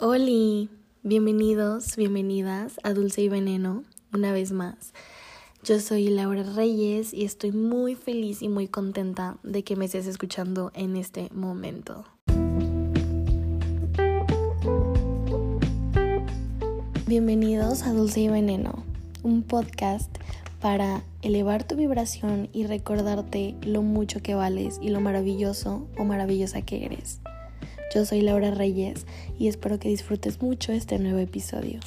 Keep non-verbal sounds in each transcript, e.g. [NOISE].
Hola, bienvenidos, bienvenidas a Dulce y Veneno, una vez más. Yo soy Laura Reyes y estoy muy feliz y muy contenta de que me estés escuchando en este momento. Bienvenidos a Dulce y Veneno, un podcast para elevar tu vibración y recordarte lo mucho que vales y lo maravilloso o maravillosa que eres. Yo soy Laura Reyes y espero que disfrutes mucho este nuevo episodio.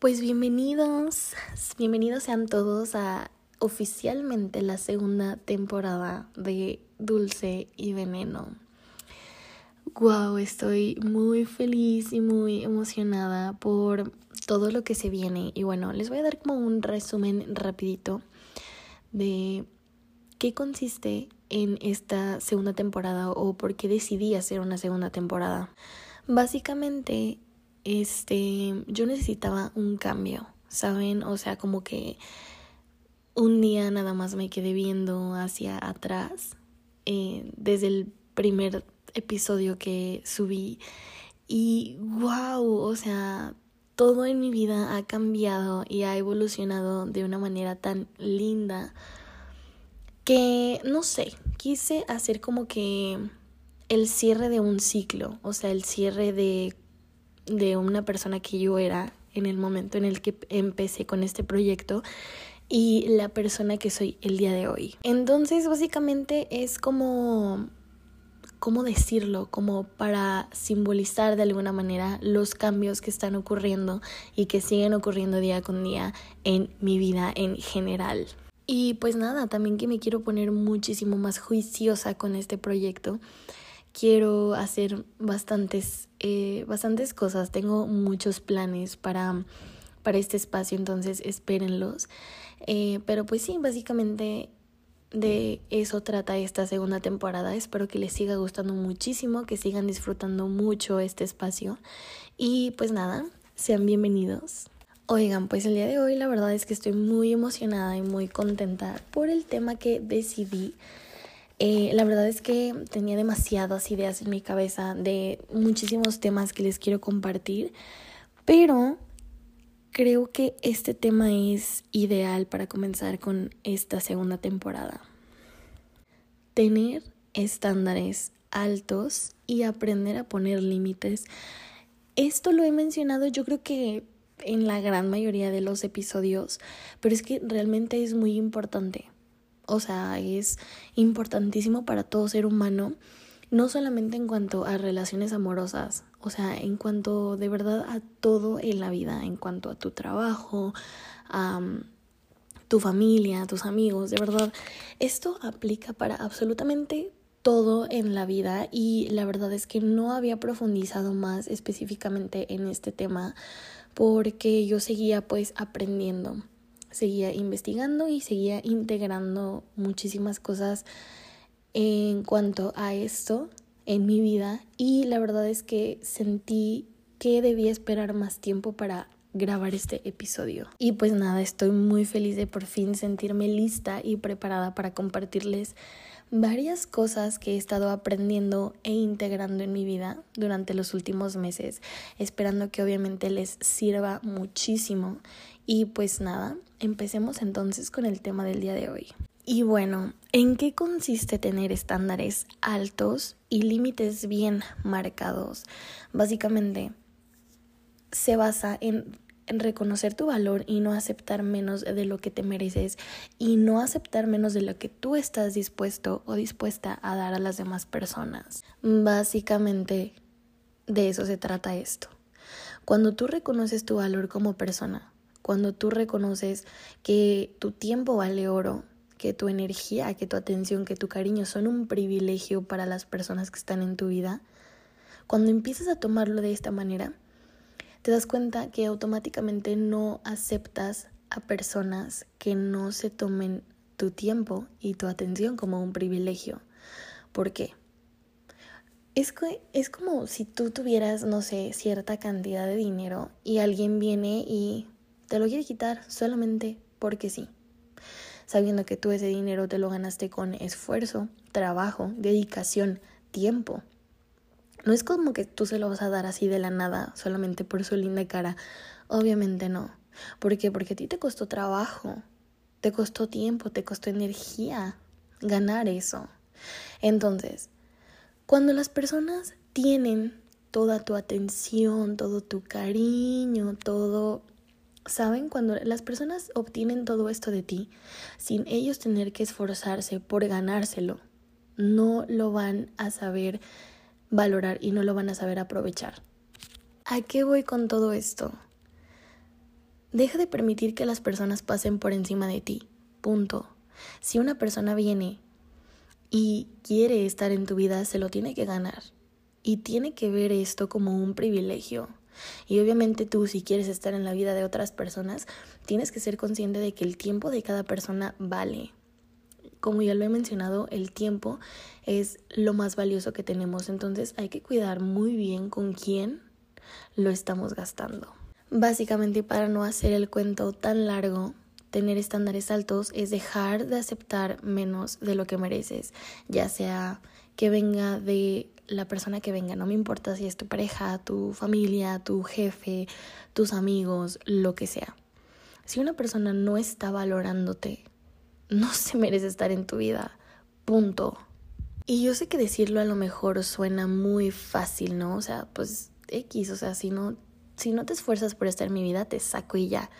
Pues bienvenidos, bienvenidos sean todos a oficialmente la segunda temporada de Dulce y Veneno. Wow, estoy muy feliz y muy emocionada por todo lo que se viene. Y bueno, les voy a dar como un resumen rapidito de qué consiste en esta segunda temporada o por qué decidí hacer una segunda temporada. Básicamente, este, yo necesitaba un cambio, ¿saben? O sea, como que un día nada más me quedé viendo hacia atrás eh, desde el primer episodio que subí y wow, o sea, todo en mi vida ha cambiado y ha evolucionado de una manera tan linda que, no sé, quise hacer como que el cierre de un ciclo, o sea, el cierre de, de una persona que yo era en el momento en el que empecé con este proyecto y la persona que soy el día de hoy. Entonces, básicamente es como ¿cómo decirlo? Como para simbolizar de alguna manera los cambios que están ocurriendo y que siguen ocurriendo día con día en mi vida en general. Y pues nada, también que me quiero poner muchísimo más juiciosa con este proyecto. Quiero hacer bastantes, eh, bastantes cosas. Tengo muchos planes para, para este espacio, entonces espérenlos. Eh, pero pues sí, básicamente de eso trata esta segunda temporada. Espero que les siga gustando muchísimo, que sigan disfrutando mucho este espacio. Y pues nada, sean bienvenidos. Oigan, pues el día de hoy la verdad es que estoy muy emocionada y muy contenta por el tema que decidí. Eh, la verdad es que tenía demasiadas ideas en mi cabeza de muchísimos temas que les quiero compartir, pero creo que este tema es ideal para comenzar con esta segunda temporada. Tener estándares altos y aprender a poner límites. Esto lo he mencionado yo creo que en la gran mayoría de los episodios, pero es que realmente es muy importante. O sea, es importantísimo para todo ser humano, no solamente en cuanto a relaciones amorosas, o sea, en cuanto de verdad a todo en la vida, en cuanto a tu trabajo, a tu familia, a tus amigos, de verdad, esto aplica para absolutamente todo en la vida y la verdad es que no había profundizado más específicamente en este tema porque yo seguía pues aprendiendo, seguía investigando y seguía integrando muchísimas cosas en cuanto a esto en mi vida y la verdad es que sentí que debía esperar más tiempo para grabar este episodio. Y pues nada, estoy muy feliz de por fin sentirme lista y preparada para compartirles varias cosas que he estado aprendiendo e integrando en mi vida durante los últimos meses, esperando que obviamente les sirva muchísimo. Y pues nada, empecemos entonces con el tema del día de hoy. Y bueno, ¿en qué consiste tener estándares altos y límites bien marcados? Básicamente, se basa en reconocer tu valor y no aceptar menos de lo que te mereces y no aceptar menos de lo que tú estás dispuesto o dispuesta a dar a las demás personas. Básicamente de eso se trata esto. Cuando tú reconoces tu valor como persona, cuando tú reconoces que tu tiempo vale oro, que tu energía, que tu atención, que tu cariño son un privilegio para las personas que están en tu vida, cuando empiezas a tomarlo de esta manera, te das cuenta que automáticamente no aceptas a personas que no se tomen tu tiempo y tu atención como un privilegio. ¿Por qué? Es, es como si tú tuvieras, no sé, cierta cantidad de dinero y alguien viene y te lo quiere quitar solamente porque sí. Sabiendo que tú ese dinero te lo ganaste con esfuerzo, trabajo, dedicación, tiempo. No es como que tú se lo vas a dar así de la nada, solamente por su linda cara. Obviamente no. ¿Por qué? Porque a ti te costó trabajo, te costó tiempo, te costó energía ganar eso. Entonces, cuando las personas tienen toda tu atención, todo tu cariño, todo... ¿Saben? Cuando las personas obtienen todo esto de ti, sin ellos tener que esforzarse por ganárselo, no lo van a saber valorar y no lo van a saber aprovechar. ¿A qué voy con todo esto? Deja de permitir que las personas pasen por encima de ti. Punto. Si una persona viene y quiere estar en tu vida, se lo tiene que ganar. Y tiene que ver esto como un privilegio. Y obviamente tú, si quieres estar en la vida de otras personas, tienes que ser consciente de que el tiempo de cada persona vale. Como ya lo he mencionado, el tiempo es lo más valioso que tenemos, entonces hay que cuidar muy bien con quién lo estamos gastando. Básicamente, para no hacer el cuento tan largo, tener estándares altos es dejar de aceptar menos de lo que mereces, ya sea que venga de la persona que venga, no me importa si es tu pareja, tu familia, tu jefe, tus amigos, lo que sea. Si una persona no está valorándote, no se merece estar en tu vida. Punto. Y yo sé que decirlo a lo mejor suena muy fácil, ¿no? O sea, pues X, o sea, si no, si no te esfuerzas por estar en mi vida, te saco y ya.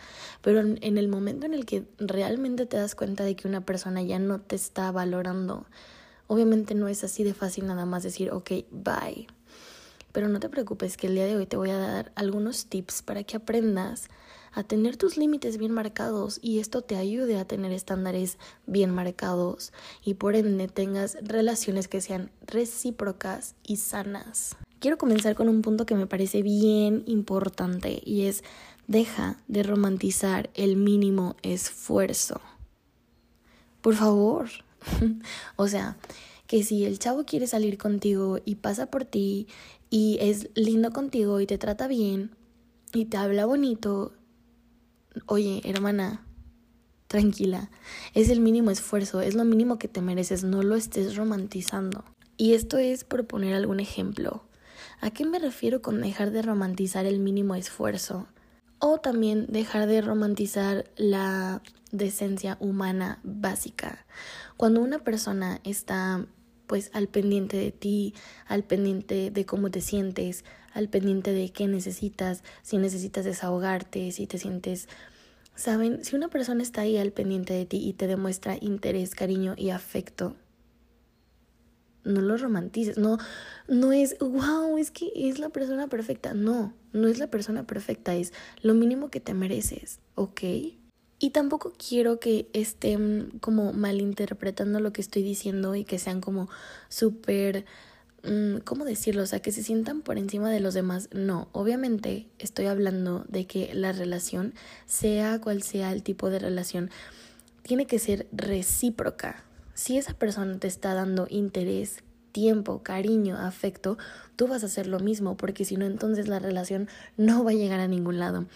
Pero en el momento en el que realmente te das cuenta de que una persona ya no te está valorando, Obviamente no es así de fácil nada más decir, ok, bye. Pero no te preocupes que el día de hoy te voy a dar algunos tips para que aprendas a tener tus límites bien marcados y esto te ayude a tener estándares bien marcados y por ende tengas relaciones que sean recíprocas y sanas. Quiero comenzar con un punto que me parece bien importante y es deja de romantizar el mínimo esfuerzo. Por favor, [LAUGHS] o sea, que si el chavo quiere salir contigo y pasa por ti y es lindo contigo y te trata bien y te habla bonito, oye, hermana, tranquila, es el mínimo esfuerzo, es lo mínimo que te mereces, no lo estés romantizando. Y esto es por poner algún ejemplo. ¿A qué me refiero con dejar de romantizar el mínimo esfuerzo? O también dejar de romantizar la decencia humana básica. Cuando una persona está pues al pendiente de ti, al pendiente de cómo te sientes, al pendiente de qué necesitas, si necesitas desahogarte, si te sientes Saben, si una persona está ahí al pendiente de ti y te demuestra interés, cariño y afecto, no lo romantices, no, no es, wow, es que es la persona perfecta, no, no es la persona perfecta, es lo mínimo que te mereces, ¿ok? Y tampoco quiero que estén como malinterpretando lo que estoy diciendo y que sean como súper, ¿cómo decirlo? O sea, que se sientan por encima de los demás. No, obviamente estoy hablando de que la relación, sea cual sea el tipo de relación, tiene que ser recíproca. Si esa persona te está dando interés, tiempo, cariño, afecto, tú vas a hacer lo mismo, porque si no, entonces la relación no va a llegar a ningún lado.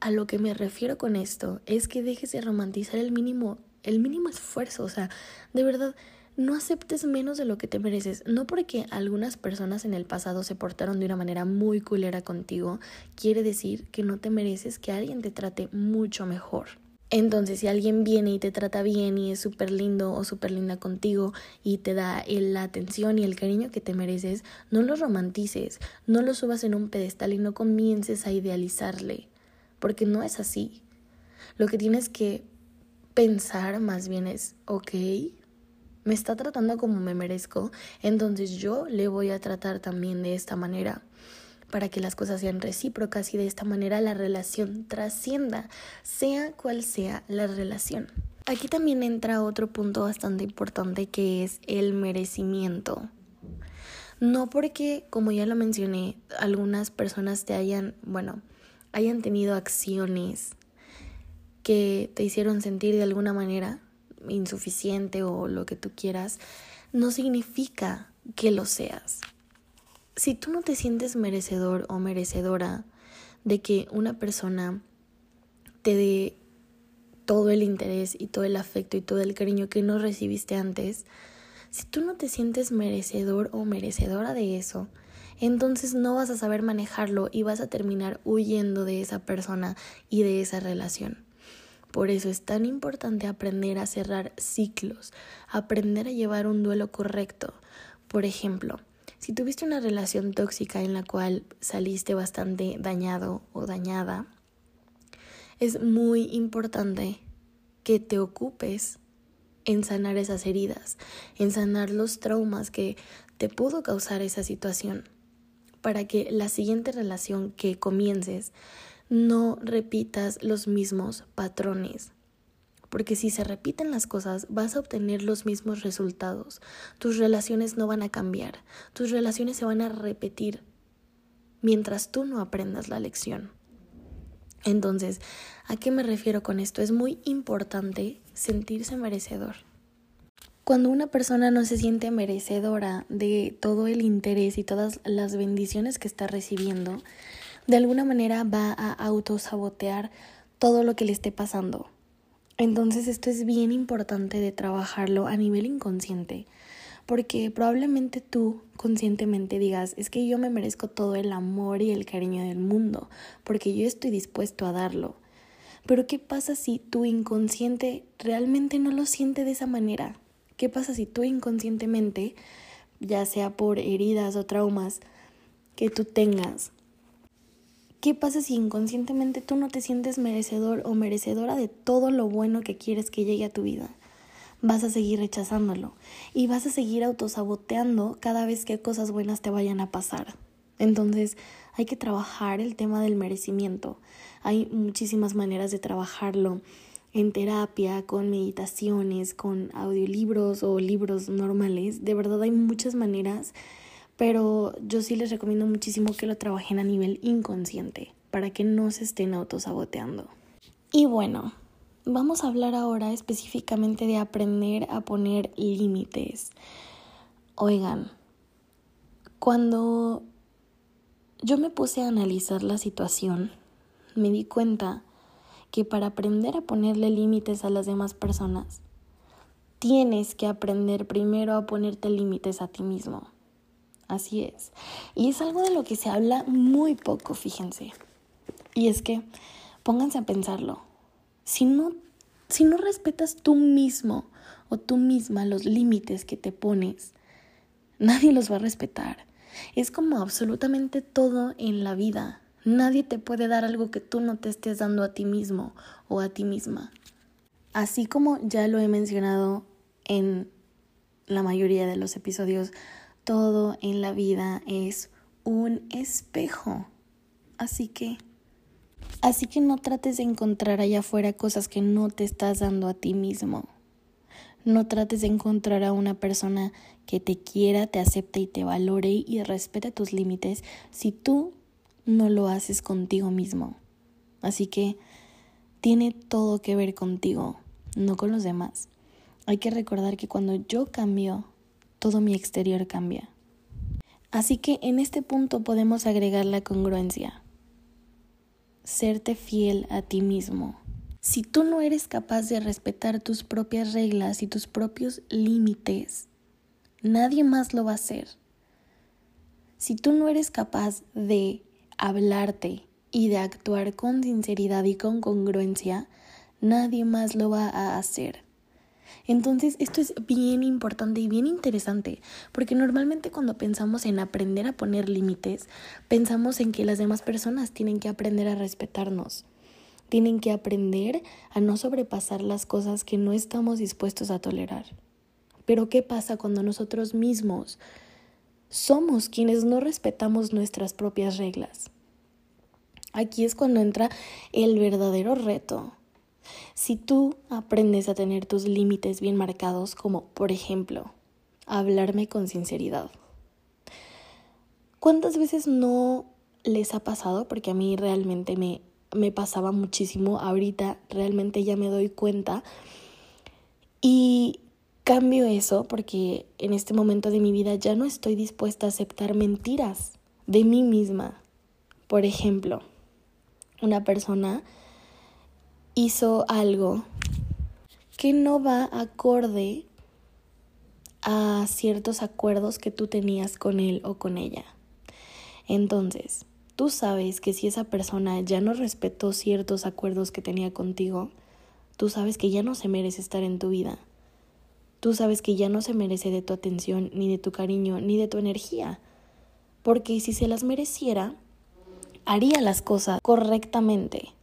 A lo que me refiero con esto es que dejes de romantizar el mínimo, el mínimo esfuerzo, o sea, de verdad, no aceptes menos de lo que te mereces, no porque algunas personas en el pasado se portaron de una manera muy culera contigo, quiere decir que no te mereces que alguien te trate mucho mejor. Entonces, si alguien viene y te trata bien y es súper lindo o súper linda contigo y te da la atención y el cariño que te mereces, no lo romantices, no lo subas en un pedestal y no comiences a idealizarle porque no es así. Lo que tienes que pensar más bien es, ok, me está tratando como me merezco, entonces yo le voy a tratar también de esta manera para que las cosas sean recíprocas y de esta manera la relación trascienda, sea cual sea la relación. Aquí también entra otro punto bastante importante que es el merecimiento. No porque, como ya lo mencioné, algunas personas te hayan, bueno, hayan tenido acciones que te hicieron sentir de alguna manera insuficiente o lo que tú quieras, no significa que lo seas. Si tú no te sientes merecedor o merecedora de que una persona te dé todo el interés y todo el afecto y todo el cariño que no recibiste antes, Si tú no te sientes merecedor o merecedora de eso, entonces no vas a saber manejarlo y vas a terminar huyendo de esa persona y de esa relación. Por eso es tan importante aprender a cerrar ciclos, aprender a llevar un duelo correcto. Por ejemplo, si tuviste una relación tóxica en la cual saliste bastante dañado o dañada, es muy importante que te ocupes en sanar esas heridas, en sanar los traumas que te pudo causar esa situación, para que la siguiente relación que comiences no repitas los mismos patrones. Porque si se repiten las cosas, vas a obtener los mismos resultados. Tus relaciones no van a cambiar. Tus relaciones se van a repetir mientras tú no aprendas la lección. Entonces, ¿a qué me refiero con esto? Es muy importante sentirse merecedor. Cuando una persona no se siente merecedora de todo el interés y todas las bendiciones que está recibiendo, de alguna manera va a autosabotear todo lo que le esté pasando. Entonces esto es bien importante de trabajarlo a nivel inconsciente, porque probablemente tú conscientemente digas, es que yo me merezco todo el amor y el cariño del mundo, porque yo estoy dispuesto a darlo. Pero ¿qué pasa si tu inconsciente realmente no lo siente de esa manera? ¿Qué pasa si tú inconscientemente, ya sea por heridas o traumas que tú tengas, ¿Qué pasa si inconscientemente tú no te sientes merecedor o merecedora de todo lo bueno que quieres que llegue a tu vida? Vas a seguir rechazándolo y vas a seguir autosaboteando cada vez que cosas buenas te vayan a pasar. Entonces hay que trabajar el tema del merecimiento. Hay muchísimas maneras de trabajarlo en terapia, con meditaciones, con audiolibros o libros normales. De verdad hay muchas maneras, pero yo sí les recomiendo muchísimo que lo trabajen a nivel inconsciente para que no se estén autosaboteando. Y bueno, vamos a hablar ahora específicamente de aprender a poner límites. Oigan, cuando yo me puse a analizar la situación, me di cuenta que para aprender a ponerle límites a las demás personas, tienes que aprender primero a ponerte límites a ti mismo. Así es. Y es algo de lo que se habla muy poco, fíjense. Y es que, pónganse a pensarlo, si no, si no respetas tú mismo o tú misma los límites que te pones, nadie los va a respetar. Es como absolutamente todo en la vida. Nadie te puede dar algo que tú no te estés dando a ti mismo o a ti misma. Así como ya lo he mencionado en la mayoría de los episodios, todo en la vida es un espejo. Así que así que no trates de encontrar allá afuera cosas que no te estás dando a ti mismo. No trates de encontrar a una persona que te quiera, te acepte y te valore y respete tus límites si tú no lo haces contigo mismo. Así que tiene todo que ver contigo, no con los demás. Hay que recordar que cuando yo cambio, todo mi exterior cambia. Así que en este punto podemos agregar la congruencia. Serte fiel a ti mismo. Si tú no eres capaz de respetar tus propias reglas y tus propios límites, nadie más lo va a hacer. Si tú no eres capaz de hablarte y de actuar con sinceridad y con congruencia, nadie más lo va a hacer. Entonces, esto es bien importante y bien interesante, porque normalmente cuando pensamos en aprender a poner límites, pensamos en que las demás personas tienen que aprender a respetarnos, tienen que aprender a no sobrepasar las cosas que no estamos dispuestos a tolerar. Pero ¿qué pasa cuando nosotros mismos somos quienes no respetamos nuestras propias reglas. Aquí es cuando entra el verdadero reto. Si tú aprendes a tener tus límites bien marcados, como por ejemplo, hablarme con sinceridad. ¿Cuántas veces no les ha pasado? Porque a mí realmente me, me pasaba muchísimo. Ahorita realmente ya me doy cuenta. Y Cambio eso porque en este momento de mi vida ya no estoy dispuesta a aceptar mentiras de mí misma. Por ejemplo, una persona hizo algo que no va acorde a ciertos acuerdos que tú tenías con él o con ella. Entonces, tú sabes que si esa persona ya no respetó ciertos acuerdos que tenía contigo, tú sabes que ya no se merece estar en tu vida. Tú sabes que ya no se merece de tu atención, ni de tu cariño, ni de tu energía. Porque si se las mereciera, haría las cosas correctamente.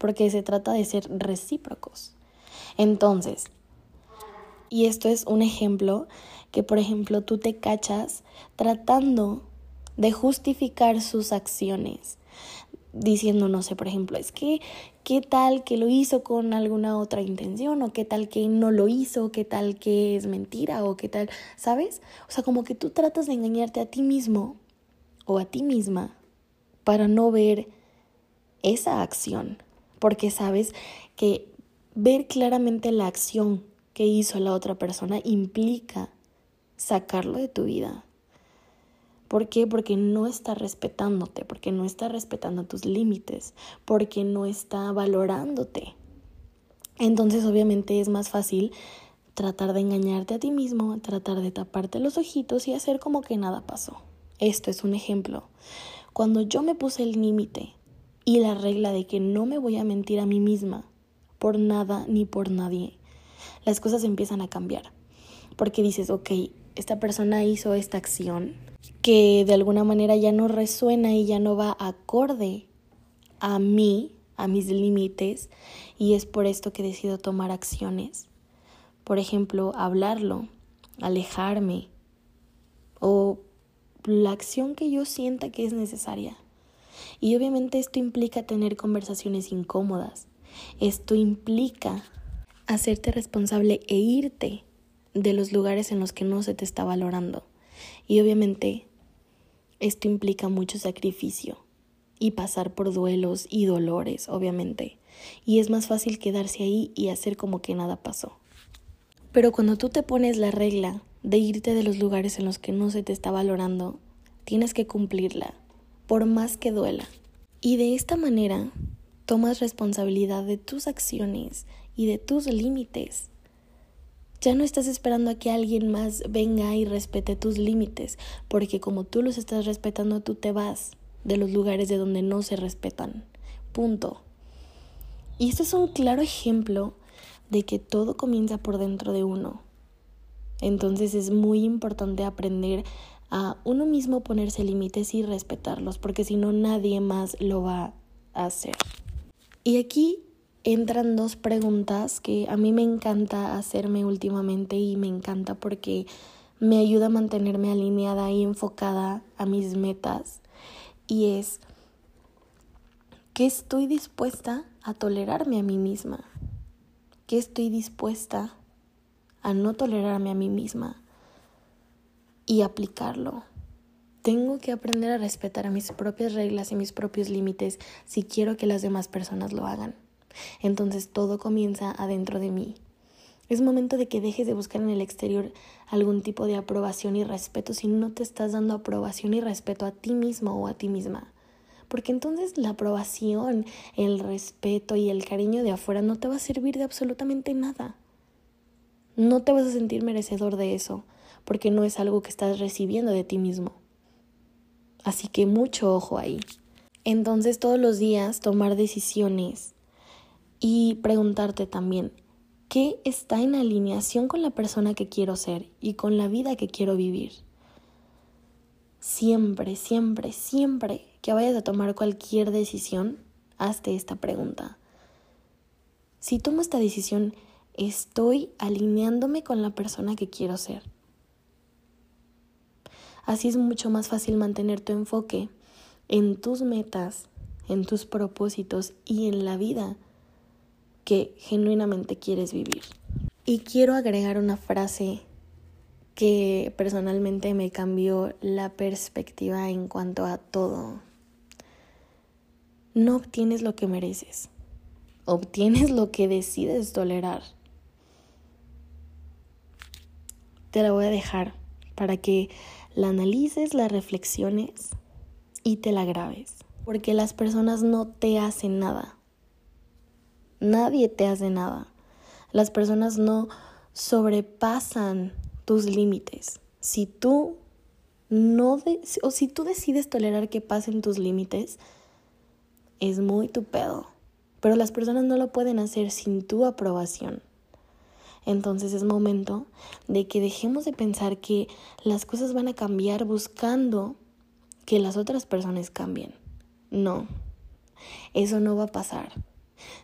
Porque se trata de ser recíprocos. Entonces, y esto es un ejemplo que, por ejemplo, tú te cachas tratando de justificar sus acciones, diciendo, no sé, por ejemplo, es que, ¿qué tal que lo hizo con alguna otra intención? ¿O qué tal que no lo hizo? ¿Qué tal que es mentira? ¿O qué tal, sabes? O sea, como que tú tratas de engañarte a ti mismo o a ti misma para no ver esa acción, porque sabes que ver claramente la acción que hizo la otra persona implica sacarlo de tu vida. ¿Por qué? Porque no está respetándote, porque no está respetando tus límites, porque no está valorándote. Entonces obviamente es más fácil tratar de engañarte a ti mismo, tratar de taparte los ojitos y hacer como que nada pasó. Esto es un ejemplo. Cuando yo me puse el límite y la regla de que no me voy a mentir a mí misma por nada ni por nadie, las cosas empiezan a cambiar. Porque dices, ok, esta persona hizo esta acción que de alguna manera ya no resuena y ya no va acorde a mí, a mis límites, y es por esto que decido tomar acciones. Por ejemplo, hablarlo, alejarme, o la acción que yo sienta que es necesaria. Y obviamente esto implica tener conversaciones incómodas. Esto implica hacerte responsable e irte de los lugares en los que no se te está valorando. Y obviamente esto implica mucho sacrificio y pasar por duelos y dolores, obviamente. Y es más fácil quedarse ahí y hacer como que nada pasó. Pero cuando tú te pones la regla de irte de los lugares en los que no se te está valorando, tienes que cumplirla, por más que duela. Y de esta manera tomas responsabilidad de tus acciones y de tus límites. Ya no estás esperando a que alguien más venga y respete tus límites, porque como tú los estás respetando, tú te vas de los lugares de donde no se respetan. Punto. Y esto es un claro ejemplo de que todo comienza por dentro de uno. Entonces es muy importante aprender a uno mismo ponerse límites y respetarlos, porque si no nadie más lo va a hacer. Y aquí entran dos preguntas que a mí me encanta hacerme últimamente y me encanta porque me ayuda a mantenerme alineada y enfocada a mis metas. Y es, ¿qué estoy dispuesta a tolerarme a mí misma? ¿Qué estoy dispuesta a no tolerarme a mí misma? Y aplicarlo. Tengo que aprender a respetar mis propias reglas y mis propios límites si quiero que las demás personas lo hagan. Entonces todo comienza adentro de mí. Es momento de que dejes de buscar en el exterior algún tipo de aprobación y respeto si no te estás dando aprobación y respeto a ti mismo o a ti misma. Porque entonces la aprobación, el respeto y el cariño de afuera no te va a servir de absolutamente nada. No te vas a sentir merecedor de eso, porque no es algo que estás recibiendo de ti mismo. Así que mucho ojo ahí. Entonces todos los días tomar decisiones y preguntarte también, ¿qué está en alineación con la persona que quiero ser y con la vida que quiero vivir? Siempre, siempre, siempre que vayas a tomar cualquier decisión, hazte esta pregunta. Si tomo esta decisión, ¿estoy alineándome con la persona que quiero ser? Así es mucho más fácil mantener tu enfoque en tus metas, en tus propósitos y en la vida que genuinamente quieres vivir. Y quiero agregar una frase que personalmente me cambió la perspectiva en cuanto a todo. No obtienes lo que mereces, obtienes lo que decides tolerar. Te la voy a dejar para que la analices, la reflexiones y te la grabes. Porque las personas no te hacen nada, Nadie te hace nada. Las personas no sobrepasan tus límites. Si tú no o si tú decides tolerar que pasen tus límites, es muy tu pedo. Pero las personas no lo pueden hacer sin tu aprobación. Entonces es momento de que dejemos de pensar que las cosas van a cambiar buscando que las otras personas cambien. No, eso no va a pasar.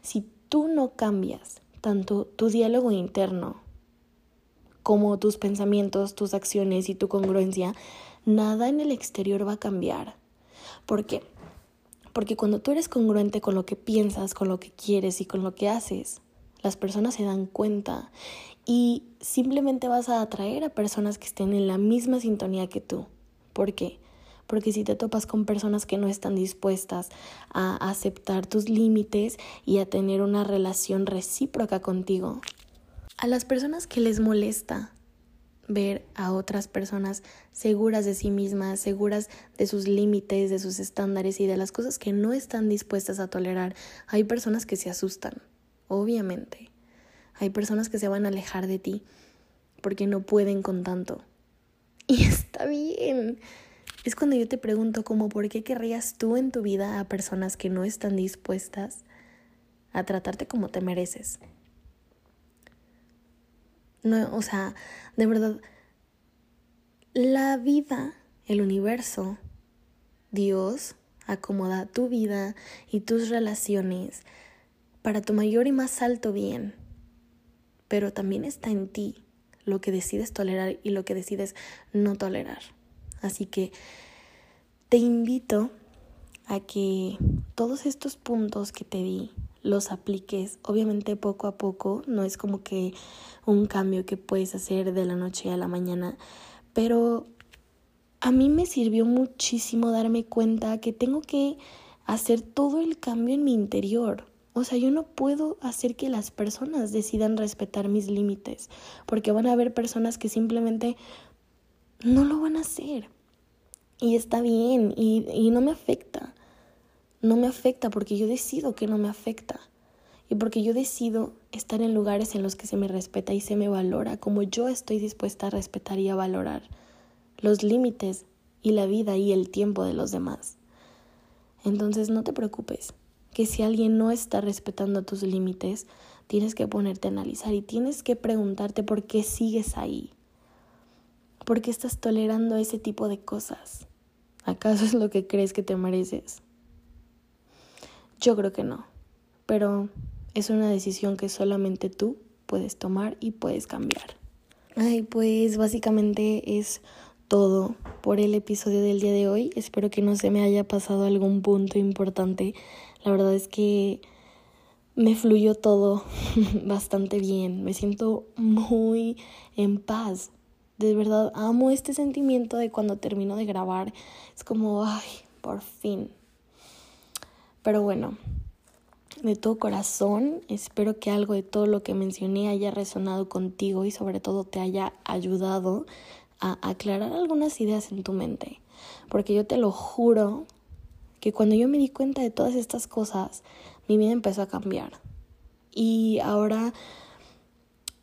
Si tú no cambias tanto tu diálogo interno como tus pensamientos, tus acciones y tu congruencia, nada en el exterior va a cambiar. ¿Por qué? Porque cuando tú eres congruente con lo que piensas, con lo que quieres y con lo que haces, las personas se dan cuenta y simplemente vas a atraer a personas que estén en la misma sintonía que tú. ¿Por qué? Porque si te topas con personas que no están dispuestas a aceptar tus límites y a tener una relación recíproca contigo, a las personas que les molesta ver a otras personas seguras de sí mismas, seguras de sus límites, de sus estándares y de las cosas que no están dispuestas a tolerar, hay personas que se asustan, obviamente. Hay personas que se van a alejar de ti porque no pueden con tanto. [LAUGHS] Y está bien. Es cuando yo te pregunto como por qué querrías tú en tu vida a personas que no están dispuestas a tratarte como te mereces. No, o sea, de verdad, la vida, el universo, Dios acomoda tu vida y tus relaciones para tu mayor y más alto bien. Pero también está en ti lo que decides tolerar y lo que decides no tolerar. Así que te invito a que todos estos puntos que te di los apliques, obviamente poco a poco, no es como que un cambio que puedes hacer de la noche a la mañana, pero a mí me sirvió muchísimo darme cuenta que tengo que hacer todo el cambio en mi interior. O sea, yo no puedo hacer que las personas decidan respetar mis límites, porque van a haber personas que simplemente no lo van a hacer. Y está bien, y, y no me afecta. No me afecta porque yo decido que no me afecta. Y porque yo decido estar en lugares en los que se me respeta y se me valora como yo estoy dispuesta a respetar y a valorar los límites y la vida y el tiempo de los demás. Entonces no te preocupes, que si alguien no está respetando tus límites, tienes que ponerte a analizar y tienes que preguntarte por qué sigues ahí. ¿Por qué estás tolerando ese tipo de cosas? ¿Acaso es lo que crees que te mereces? Yo creo que no, pero es una decisión que solamente tú puedes tomar y puedes cambiar. Ay, pues básicamente es todo por el episodio del día de hoy. Espero que no se me haya pasado algún punto importante. La verdad es que me fluyó todo [LAUGHS] bastante bien. Me siento muy en paz de verdad amo este sentimiento de cuando termino de grabar. Es como, ay, por fin. Pero bueno, de todo corazón, espero que algo de todo lo que mencioné haya resonado contigo y sobre todo te haya ayudado a aclarar algunas ideas en tu mente. Porque yo te lo juro que cuando yo me di cuenta de todas estas cosas, mi vida empezó a cambiar. Y ahora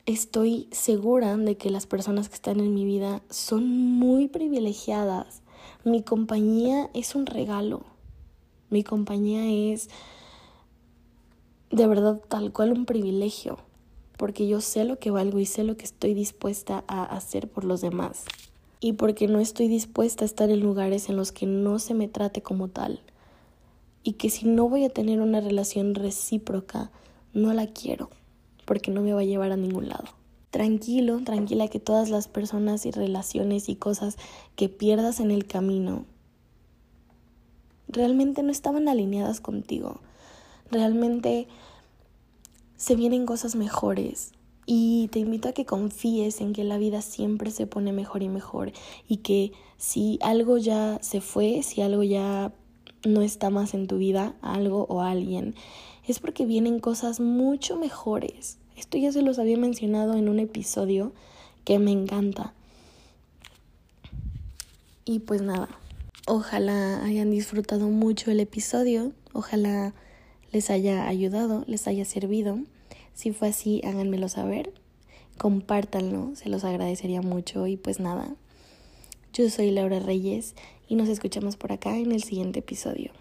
estoy segura de que las personas que están en mi vida son muy privilegiadas. Mi compañía es un regalo. Mi compañía es de verdad tal cual un privilegio, porque yo sé lo que valgo y sé lo que estoy dispuesta a hacer por los demás. Y porque no estoy dispuesta a estar en lugares en los que no se me trate como tal. Y que si no voy a tener una relación recíproca, no la quiero porque no me va a llevar a ningún lado. Tranquilo, tranquila que todas las personas y relaciones y cosas que pierdas en el camino realmente no estaban alineadas contigo. Realmente se vienen cosas mejores. Y te invito a que confíes en que la vida siempre se pone mejor y mejor y que si algo ya se fue, si algo ya no está más en tu vida, algo o alguien, es porque vienen cosas mucho mejores. Esto ya se los había mencionado en un episodio que me encanta. Y pues nada, ojalá hayan disfrutado mucho el episodio, ojalá les haya ayudado, les haya servido. Si fue así, háganmelo saber. compártanlo, se los agradecería mucho y pues nada. Yo soy Laura Reyes y nos escuchamos por acá en el siguiente episodio.